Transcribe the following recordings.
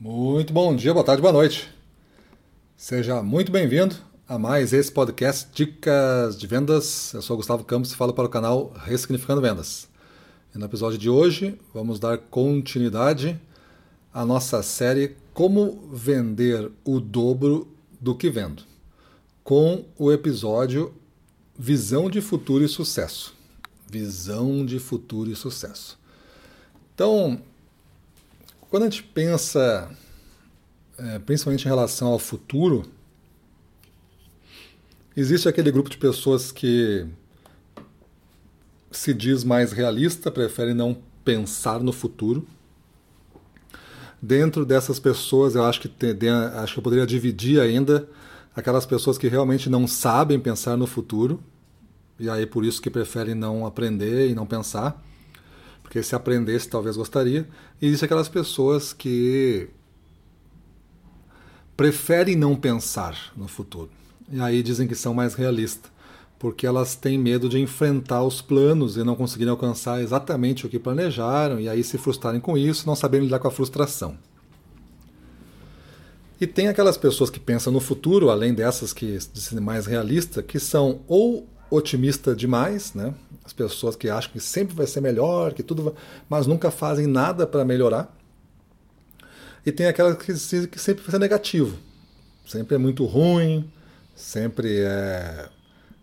Muito bom dia, boa tarde, boa noite. Seja muito bem-vindo a mais esse podcast Dicas de Vendas. Eu sou Gustavo Campos e falo para o canal Ressignificando Vendas. E no episódio de hoje vamos dar continuidade à nossa série Como Vender o Dobro do que Vendo, com o episódio Visão de Futuro e Sucesso. Visão de Futuro e Sucesso. Então, quando a gente pensa, é, principalmente em relação ao futuro, existe aquele grupo de pessoas que se diz mais realista, prefere não pensar no futuro. Dentro dessas pessoas, eu acho que, tem, acho que eu poderia dividir ainda aquelas pessoas que realmente não sabem pensar no futuro, e aí por isso que preferem não aprender e não pensar porque se aprendesse talvez gostaria. E existem aquelas pessoas que preferem não pensar no futuro. E aí dizem que são mais realistas, porque elas têm medo de enfrentar os planos e não conseguirem alcançar exatamente o que planejaram, e aí se frustrarem com isso, não saberem lidar com a frustração. E tem aquelas pessoas que pensam no futuro, além dessas que dizem mais realistas, que são ou otimista demais, né? As pessoas que acham que sempre vai ser melhor, que tudo vai... mas nunca fazem nada para melhorar. E tem aquelas que, que sempre vai ser negativo. Sempre é muito ruim, sempre é,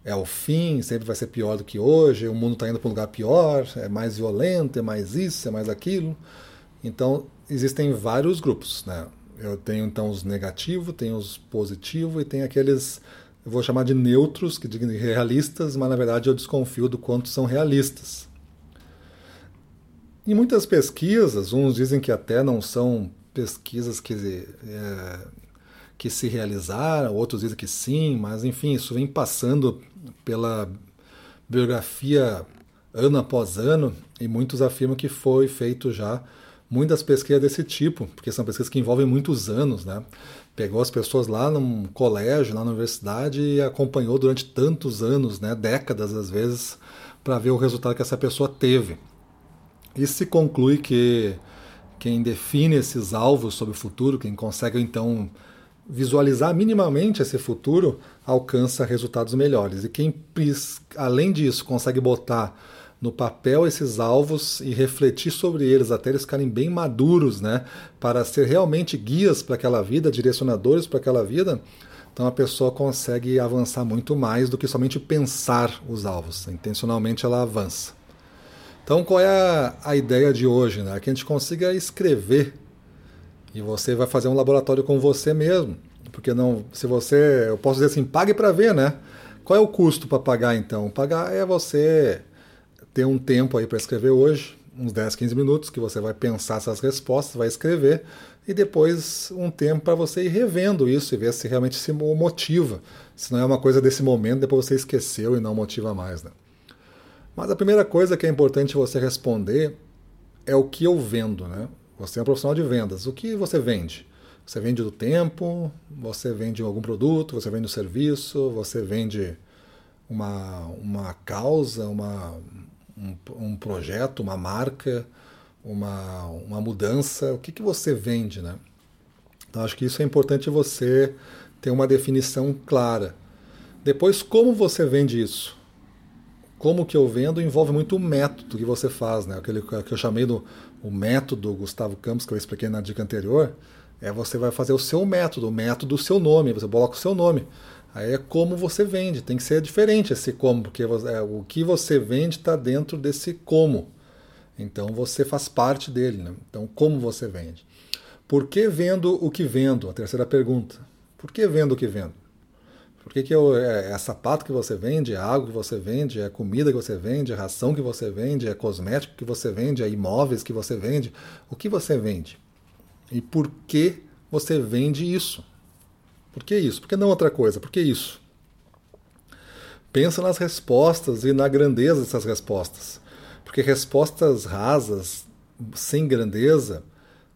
é o fim, sempre vai ser pior do que hoje, o mundo está indo para um lugar pior, é mais violento, é mais isso, é mais aquilo. Então, existem vários grupos, né? Eu tenho então os negativos, tenho os positivos e tem aqueles eu vou chamar de neutros, que digam realistas, mas na verdade eu desconfio do quanto são realistas. Em muitas pesquisas, uns dizem que até não são pesquisas que, é, que se realizaram, outros dizem que sim, mas enfim, isso vem passando pela biografia ano após ano e muitos afirmam que foi feito já muitas pesquisas desse tipo, porque são pesquisas que envolvem muitos anos, né? Pegou as pessoas lá num colégio, lá na universidade e acompanhou durante tantos anos, né, décadas às vezes, para ver o resultado que essa pessoa teve. E se conclui que quem define esses alvos sobre o futuro, quem consegue então visualizar minimamente esse futuro, alcança resultados melhores. E quem, além disso, consegue botar no papel esses alvos e refletir sobre eles até eles ficarem bem maduros, né, para ser realmente guias para aquela vida, direcionadores para aquela vida, então a pessoa consegue avançar muito mais do que somente pensar os alvos. Intencionalmente ela avança. Então qual é a, a ideia de hoje? Né? Que a gente consiga escrever e você vai fazer um laboratório com você mesmo. Porque não, se você, eu posso dizer assim, pague para ver, né? Qual é o custo para pagar então? Pagar é você ter um tempo aí para escrever hoje, uns 10, 15 minutos, que você vai pensar essas respostas, vai escrever, e depois um tempo para você ir revendo isso e ver se realmente se motiva. Se não é uma coisa desse momento, depois você esqueceu e não motiva mais. Né? Mas a primeira coisa que é importante você responder é o que eu vendo. Né? Você é um profissional de vendas. O que você vende? Você vende do tempo, você vende algum produto, você vende um serviço, você vende uma, uma causa, uma, um, um projeto, uma marca, uma, uma mudança, o que, que você vende, né? Então acho que isso é importante você ter uma definição clara. Depois, como você vende isso? Como que eu vendo envolve muito o método que você faz, né? Aquele que eu chamei do o método Gustavo Campos, que eu expliquei na dica anterior, é você vai fazer o seu método, o método do seu nome, você coloca o seu nome. Aí é como você vende, tem que ser diferente esse como, porque é, o que você vende está dentro desse como. Então você faz parte dele. Né? Então, como você vende? Por que vendo o que vendo? A terceira pergunta. Por que vendo o que vendo? Por que, que eu, é, é sapato que você vende, é água que você vende, é comida que você vende, é ração que você vende, é cosmético que você vende, é imóveis que você vende? O que você vende? E por que você vende isso? Por que isso? Por que não outra coisa? Por que isso? Pensa nas respostas e na grandeza dessas respostas. Porque respostas rasas, sem grandeza,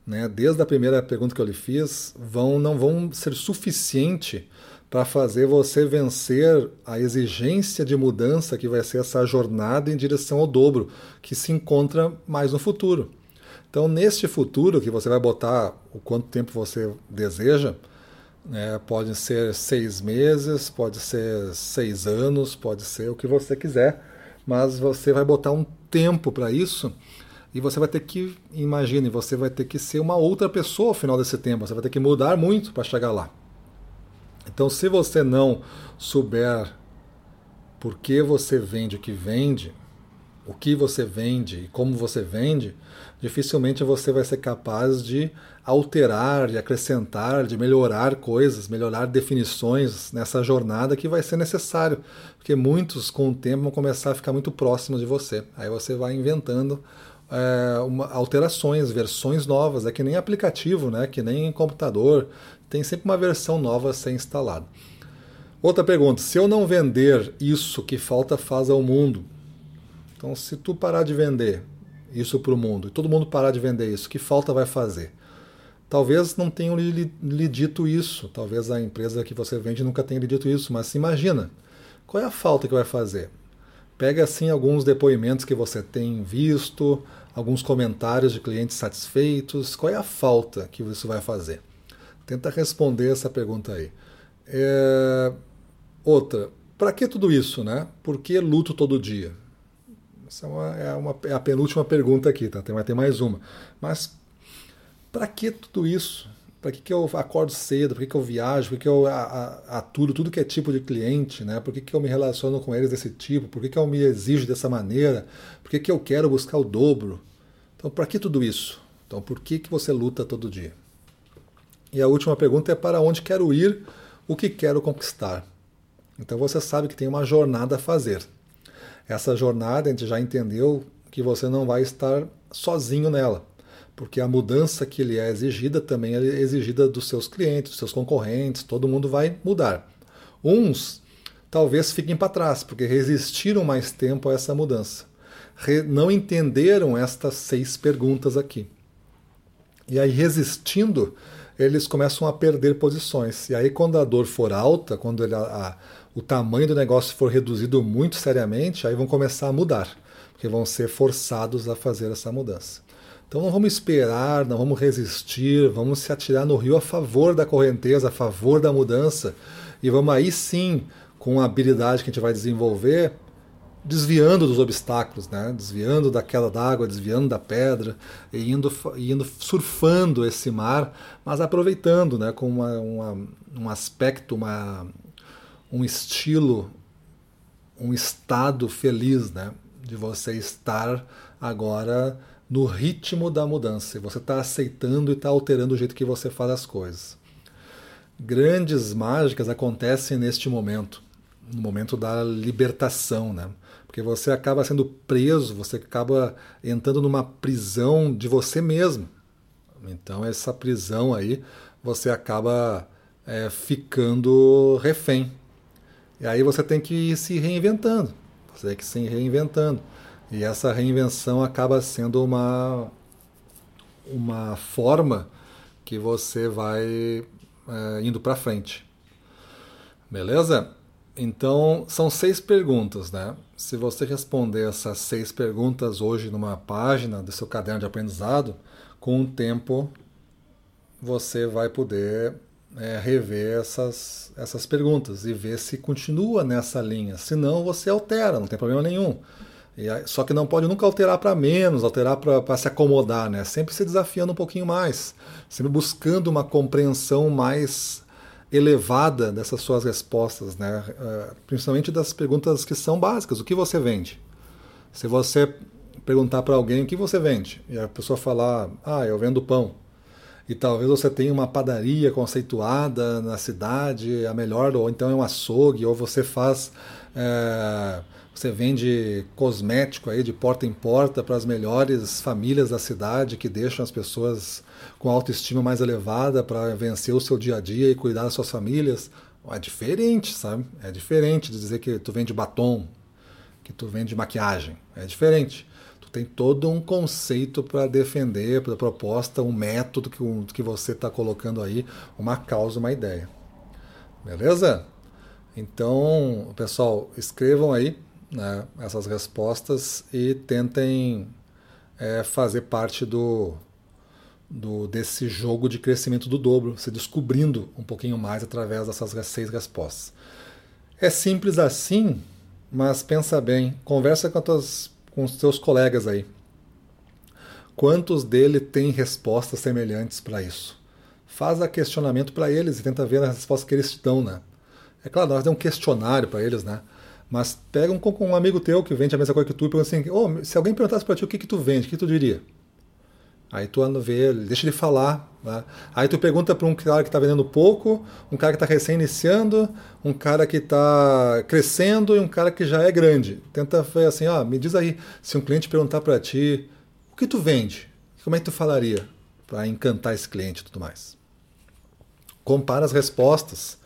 né, desde a primeira pergunta que eu lhe fiz, vão, não vão ser suficiente para fazer você vencer a exigência de mudança que vai ser essa jornada em direção ao dobro, que se encontra mais no futuro. Então, neste futuro que você vai botar o quanto tempo você deseja, né, pode ser seis meses, pode ser seis anos, pode ser o que você quiser, mas você vai botar um tempo para isso e você vai ter que, imagine, você vai ter que ser uma outra pessoa ao final desse tempo, você vai ter que mudar muito para chegar lá. Então, se você não souber por que você vende o que vende, o que você vende e como você vende, dificilmente você vai ser capaz de alterar, de acrescentar, de melhorar coisas, melhorar definições nessa jornada que vai ser necessário, porque muitos com o tempo vão começar a ficar muito próximos de você. Aí você vai inventando é, uma, alterações, versões novas, é que nem aplicativo, né? que nem computador, tem sempre uma versão nova a ser instalada. Outra pergunta: se eu não vender isso que falta faz ao mundo, então se tu parar de vender isso para o mundo e todo mundo parar de vender isso, que falta vai fazer? Talvez não tenham lhe, lhe dito isso, talvez a empresa que você vende nunca tenha lhe dito isso, mas imagina, qual é a falta que vai fazer? Pega assim alguns depoimentos que você tem visto, alguns comentários de clientes satisfeitos, qual é a falta que isso vai fazer? Tenta responder essa pergunta aí. É... Outra, para que tudo isso, né? Por que luto todo dia? Essa é, uma, é, uma, é a penúltima pergunta aqui, tá? Tem, vai ter mais uma. Mas para que tudo isso? Para que, que eu acordo cedo? Por que, que eu viajo? Por que, que eu aturo tudo que é tipo de cliente? Né? Por que, que eu me relaciono com eles desse tipo? Por que, que eu me exijo dessa maneira? Por que, que eu quero buscar o dobro? Então, para que tudo isso? Então, por que, que você luta todo dia? E a última pergunta é para onde quero ir, o que quero conquistar. Então você sabe que tem uma jornada a fazer. Essa jornada a gente já entendeu que você não vai estar sozinho nela, porque a mudança que lhe é exigida também é exigida dos seus clientes, dos seus concorrentes, todo mundo vai mudar. Uns talvez fiquem para trás, porque resistiram mais tempo a essa mudança. Re não entenderam estas seis perguntas aqui. E aí, resistindo, eles começam a perder posições. E aí, quando a dor for alta, quando a, o tamanho do negócio for reduzido muito seriamente, aí vão começar a mudar, porque vão ser forçados a fazer essa mudança. Então não vamos esperar, não vamos resistir, vamos se atirar no rio a favor da correnteza, a favor da mudança, e vamos aí sim, com a habilidade que a gente vai desenvolver, desviando dos obstáculos, né? desviando da queda d'água, desviando da pedra, e indo, indo surfando esse mar, mas aproveitando né? com uma, uma, um aspecto, uma, um estilo, um estado feliz né? de você estar agora no ritmo da mudança. E você está aceitando e está alterando o jeito que você faz as coisas. Grandes mágicas acontecem neste momento, no momento da libertação, né? Porque você acaba sendo preso, você acaba entrando numa prisão de você mesmo. Então, essa prisão aí, você acaba é, ficando refém. E aí você tem que ir se reinventando. Você tem que ir se reinventando. E essa reinvenção acaba sendo uma, uma forma que você vai é, indo para frente. Beleza? Então, são seis perguntas, né? Se você responder essas seis perguntas hoje numa página do seu caderno de aprendizado, com o tempo você vai poder é, rever essas, essas perguntas e ver se continua nessa linha. Se não, você altera, não tem problema nenhum. Aí, só que não pode nunca alterar para menos, alterar para se acomodar, né? Sempre se desafiando um pouquinho mais, sempre buscando uma compreensão mais elevada dessas suas respostas, né? Uh, principalmente das perguntas que são básicas. O que você vende? Se você perguntar para alguém o que você vende e a pessoa falar, ah, eu vendo pão, e talvez você tenha uma padaria conceituada na cidade, a melhor, ou então é um açougue, ou você faz. É, você vende cosmético aí de porta em porta para as melhores famílias da cidade que deixam as pessoas com autoestima mais elevada para vencer o seu dia a dia e cuidar das suas famílias. É diferente, sabe? É diferente de dizer que tu vende batom, que tu vende maquiagem. É diferente. Tem todo um conceito para defender, para proposta, um método que, um, que você está colocando aí, uma causa, uma ideia. Beleza? Então, pessoal, escrevam aí né, essas respostas e tentem é, fazer parte do, do, desse jogo de crescimento do dobro, se descobrindo um pouquinho mais através dessas seis respostas. É simples assim, mas pensa bem, conversa com, tuas, com os teus colegas aí. Quantos dele têm respostas semelhantes para isso? Faz a questionamento para eles e tenta ver as respostas que eles te dão, né? É claro, nós damos um questionário para eles, né? Mas pega um, um amigo teu que vende a mesma coisa que tu e pergunta assim: oh, se alguém perguntasse para ti o que, que tu vende, o que tu diria? Aí tu anda ver, deixa ele falar. Né? Aí tu pergunta para um cara que está vendendo pouco, um cara que está recém-iniciando, um cara que está crescendo e um cara que já é grande. Tenta ver assim, ó, me diz aí, se um cliente perguntar para ti, o que tu vende? Como é que tu falaria para encantar esse cliente e tudo mais? Compara as respostas.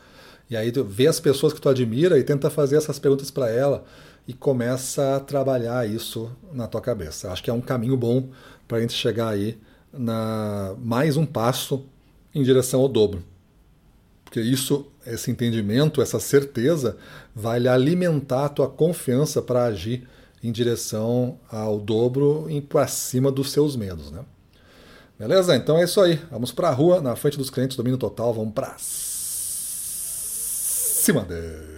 E aí tu vê as pessoas que tu admira e tenta fazer essas perguntas para ela e começa a trabalhar isso na tua cabeça. Acho que é um caminho bom para a gente chegar aí na mais um passo em direção ao dobro. Porque isso, esse entendimento, essa certeza vai alimentar a tua confiança para agir em direção ao dobro e para cima dos seus medos, né? Beleza? Então é isso aí. Vamos para a rua, na frente dos clientes, domínio total, vamos para cima deles.